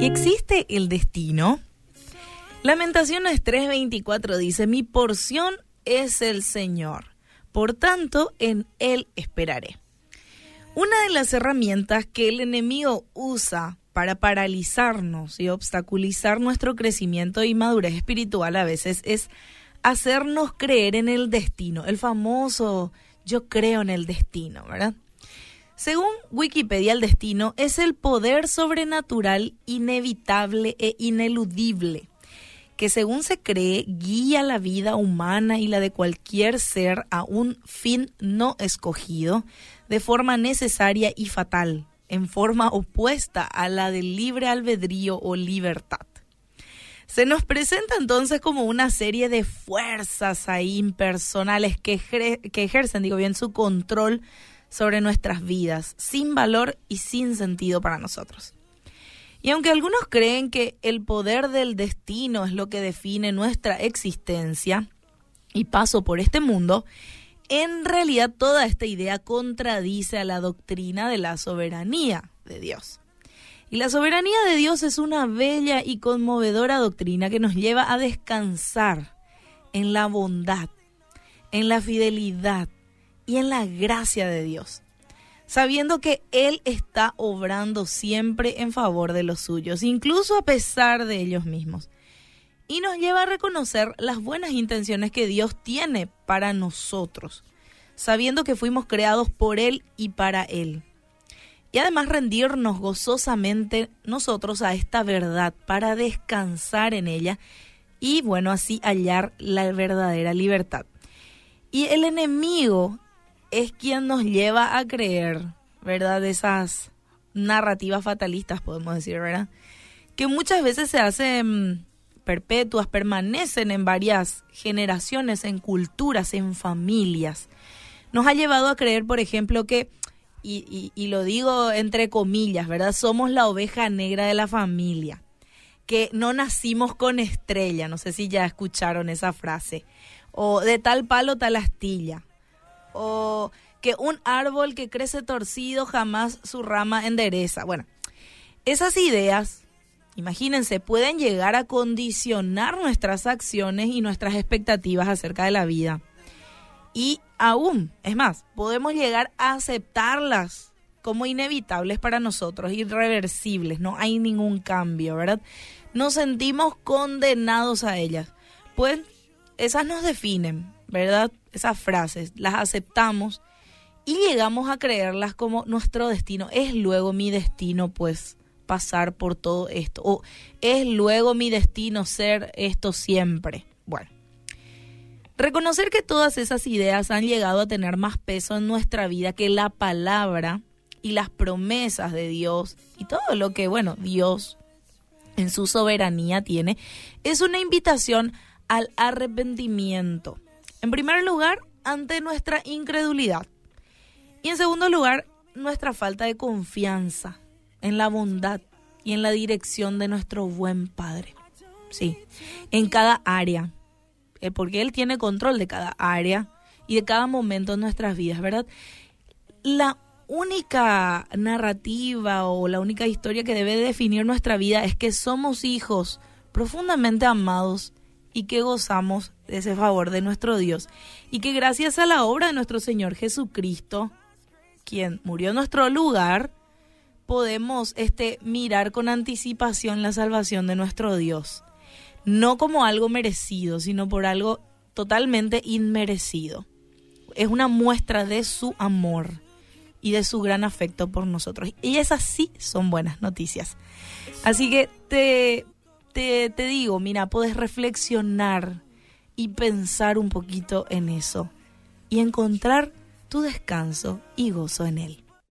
¿Existe el destino? Lamentaciones 3:24 dice, mi porción es el Señor, por tanto en Él esperaré. Una de las herramientas que el enemigo usa para paralizarnos y obstaculizar nuestro crecimiento y madurez espiritual a veces es hacernos creer en el destino, el famoso yo creo en el destino, ¿verdad? Según Wikipedia, el destino es el poder sobrenatural inevitable e ineludible que según se cree guía la vida humana y la de cualquier ser a un fin no escogido de forma necesaria y fatal, en forma opuesta a la del libre albedrío o libertad. Se nos presenta entonces como una serie de fuerzas ahí impersonales que, que ejercen, digo bien, su control sobre nuestras vidas, sin valor y sin sentido para nosotros. Y aunque algunos creen que el poder del destino es lo que define nuestra existencia y paso por este mundo, en realidad toda esta idea contradice a la doctrina de la soberanía de Dios. Y la soberanía de Dios es una bella y conmovedora doctrina que nos lleva a descansar en la bondad, en la fidelidad y en la gracia de Dios sabiendo que Él está obrando siempre en favor de los suyos, incluso a pesar de ellos mismos. Y nos lleva a reconocer las buenas intenciones que Dios tiene para nosotros, sabiendo que fuimos creados por Él y para Él. Y además rendirnos gozosamente nosotros a esta verdad para descansar en ella y bueno, así hallar la verdadera libertad. Y el enemigo es quien nos lleva a creer, ¿verdad? De esas narrativas fatalistas, podemos decir, ¿verdad? Que muchas veces se hacen perpetuas, permanecen en varias generaciones, en culturas, en familias. Nos ha llevado a creer, por ejemplo, que, y, y lo digo entre comillas, ¿verdad? Somos la oveja negra de la familia, que no nacimos con estrella, no sé si ya escucharon esa frase, o de tal palo, tal astilla o que un árbol que crece torcido jamás su rama endereza. Bueno, esas ideas, imagínense, pueden llegar a condicionar nuestras acciones y nuestras expectativas acerca de la vida. Y aún, es más, podemos llegar a aceptarlas como inevitables para nosotros, irreversibles, no hay ningún cambio, ¿verdad? Nos sentimos condenados a ellas. Pues esas nos definen, ¿verdad? Esas frases, las aceptamos y llegamos a creerlas como nuestro destino. Es luego mi destino, pues, pasar por todo esto. O es luego mi destino ser esto siempre. Bueno. Reconocer que todas esas ideas han llegado a tener más peso en nuestra vida que la palabra y las promesas de Dios y todo lo que, bueno, Dios en su soberanía tiene, es una invitación al arrepentimiento. En primer lugar, ante nuestra incredulidad. Y en segundo lugar, nuestra falta de confianza en la bondad y en la dirección de nuestro buen Padre. Sí, en cada área. Eh, porque Él tiene control de cada área y de cada momento en nuestras vidas, ¿verdad? La única narrativa o la única historia que debe definir nuestra vida es que somos hijos profundamente amados y que gozamos de ese favor de nuestro Dios y que gracias a la obra de nuestro Señor Jesucristo, quien murió en nuestro lugar, podemos este mirar con anticipación la salvación de nuestro Dios, no como algo merecido, sino por algo totalmente inmerecido. Es una muestra de su amor y de su gran afecto por nosotros. Y esas sí son buenas noticias. Así que te te, digo, mira, puedes reflexionar y pensar un poquito en eso y encontrar tu descanso y gozo en él.